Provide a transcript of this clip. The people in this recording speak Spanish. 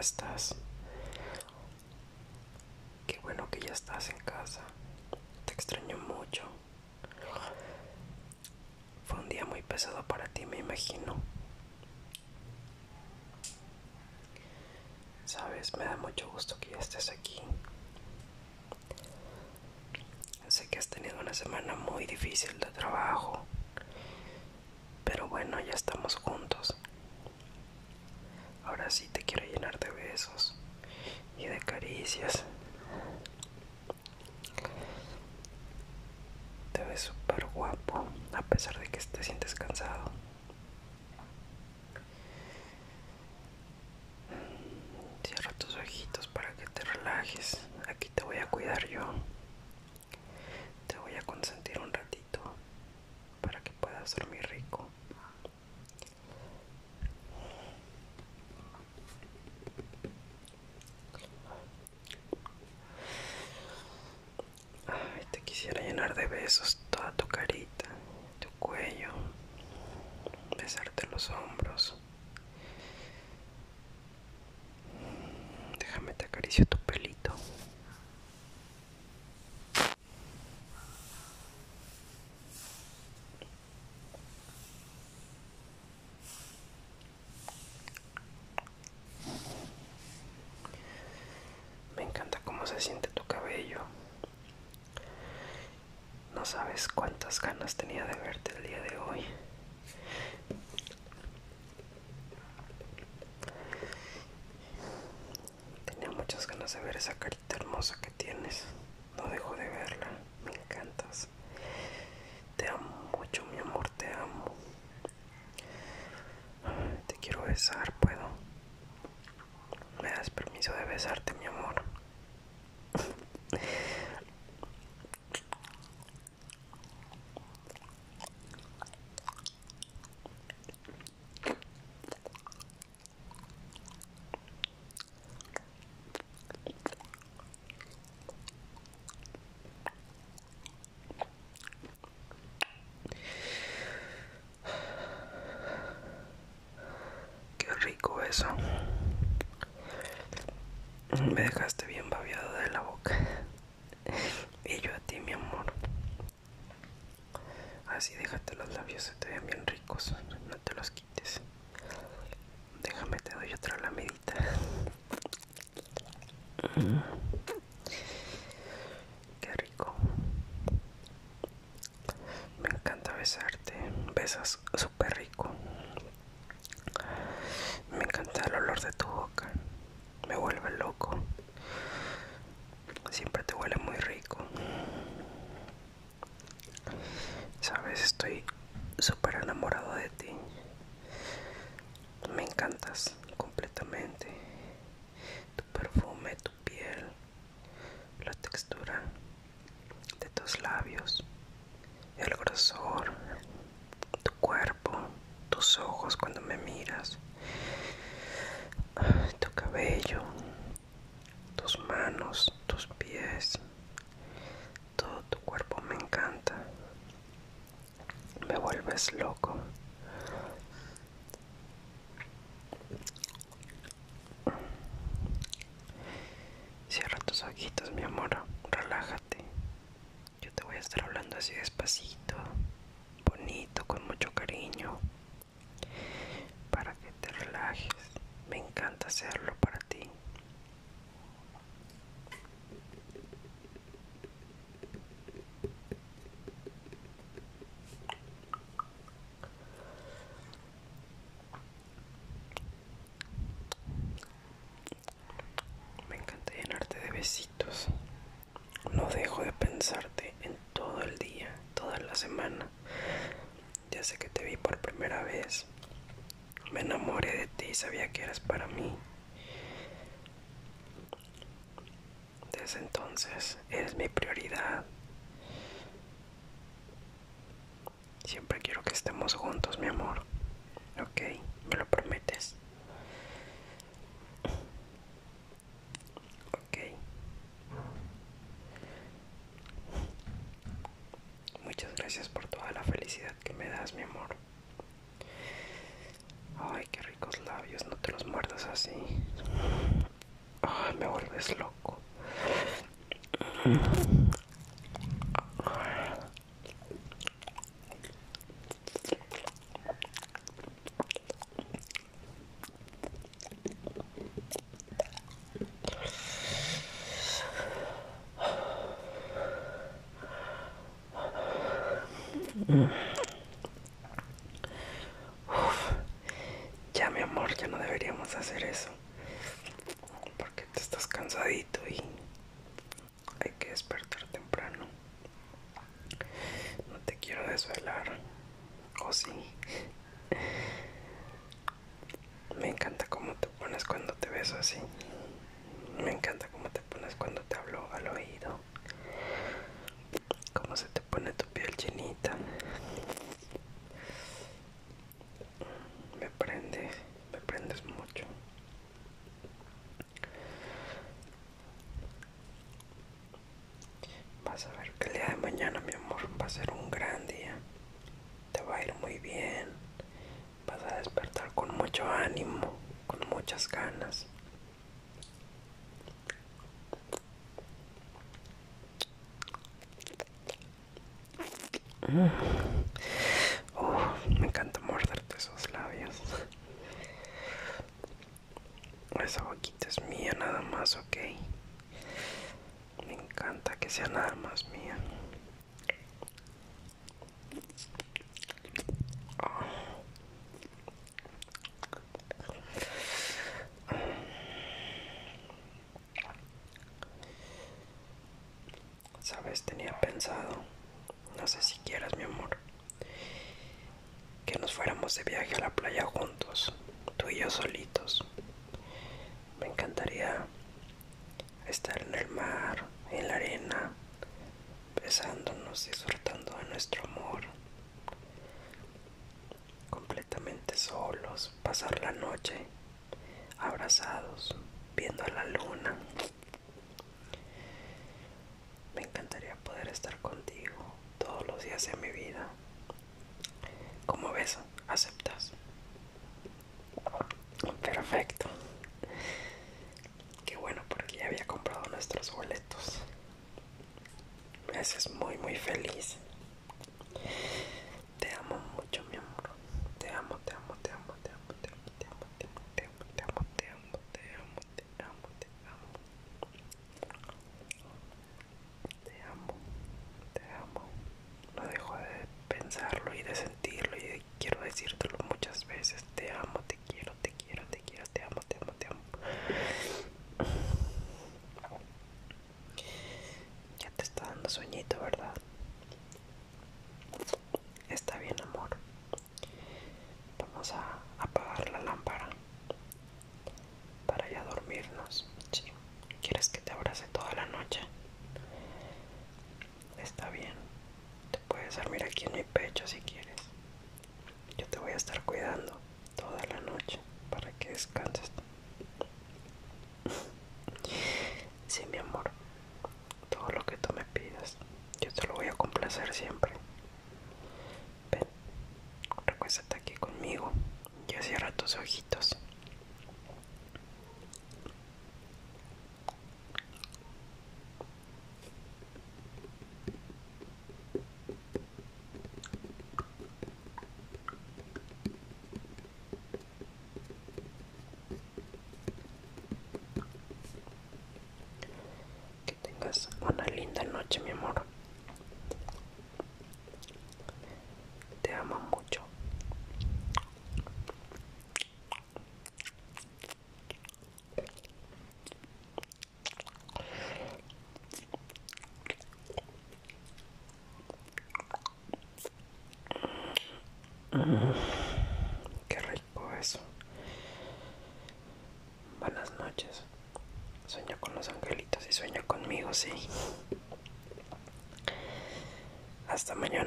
estás? Qué bueno que ya estás en casa. Te extraño mucho. Fue un día muy pesado para ti, me imagino. Sabes, me da mucho gusto que ya estés aquí. Sé que has tenido una semana muy difícil de trabajo, pero bueno, ya estamos juntos. Quiero llenar de besos y de caricias. Te ves súper guapo a pesar de que te sientes cansado. Cierra tus ojitos para que te relajes. Aquí te voy a cuidar yo. Te voy a consentir un ratito para que puedas dormir rico. Ay, te quisiera llenar de besos toda tu carita, tu cuello, besarte los hombros. Déjame te acaricio tu pelito. Me encanta cómo se siente tu cabello. No sabes cuántas ganas tenía de verte el día de hoy. Tenía muchas ganas de ver esa carita hermosa que tienes. No dejo de verla. Me encantas. Te amo mucho, mi amor, te amo. Te quiero besar, ¿puedo? ¿Me das permiso de besarte, mi amor? Qué rico eso. Me dejaste bien babeado de la boca. Y yo a ti, mi amor. Así déjate los labios, se te ven bien ricos. No te los quites. Déjame, te doy otra lamidita. Qué rico. Me encanta besarte. Besas súper rico. Me encanta el olor de tu boca. Me vuelve loco. Siempre te huele muy rico. Sabes, estoy súper enamorado de ti. Me encantas completamente. Tu perfume, tu piel, la textura de tus labios, el grosor, tu cuerpo, tus ojos cuando me miras, tu cabello, tus manos, tus pies, todo tu cuerpo me encanta. Me vuelves loco. Cierra tus ojitos, mi amor. Relájate. Yo te voy a estar hablando así despacito, bonito, con mucho cariño, para que te relajes. Me encanta hacerlo para ti. Me encanta llenarte de besitos. No dejo de pensarte en todo el día, toda la semana. Ya sé que te vi por primera vez. Me enamoré de ti y sabía que eras para mí. Desde entonces eres mi prioridad. Siempre quiero que estemos juntos, mi amor. ¿Ok? gracias por toda la felicidad que me das, mi amor. Ay, qué ricos labios, no te los muerdas así. Ay, me vuelves loco. Hacer eso. Porque te estás cansadito y hay que despertar temprano. No te quiero desvelar. ¿O sí? Me encanta cómo te pones cuando te beso así. Me encanta cómo te pones cuando te hablo al oído. Cómo se te pone tu piel chinita. Me prendes, me prendes mucho. Vas a ver que el día de mañana, mi amor, va a ser un gran día. Te va a ir muy bien. Vas a despertar con mucho ánimo, con muchas ganas. Oh, me encanta morderte esos labios. Esa boquita es mía nada más, ok. Me encanta que sea nada más tenía pensado, no sé si quieras mi amor, que nos fuéramos de viaje a la playa juntos, tú y yo solitos. Me encantaría estar en el mar, en la arena, besándonos, disfrutando de nuestro amor, completamente solos, pasar la noche abrazados, viendo a la luna. Me encantaría poder estar contigo todos los días de mi vida. ¿Cómo ves? ¿Aceptas? Perfecto. Qué bueno porque ya había comprado nuestros boletos. Me haces muy muy feliz. Mi amor. Te amo mucho. Mm, qué rico eso. Buenas noches. Sueña con los angelitos y sueña conmigo, sí. Hasta mañana.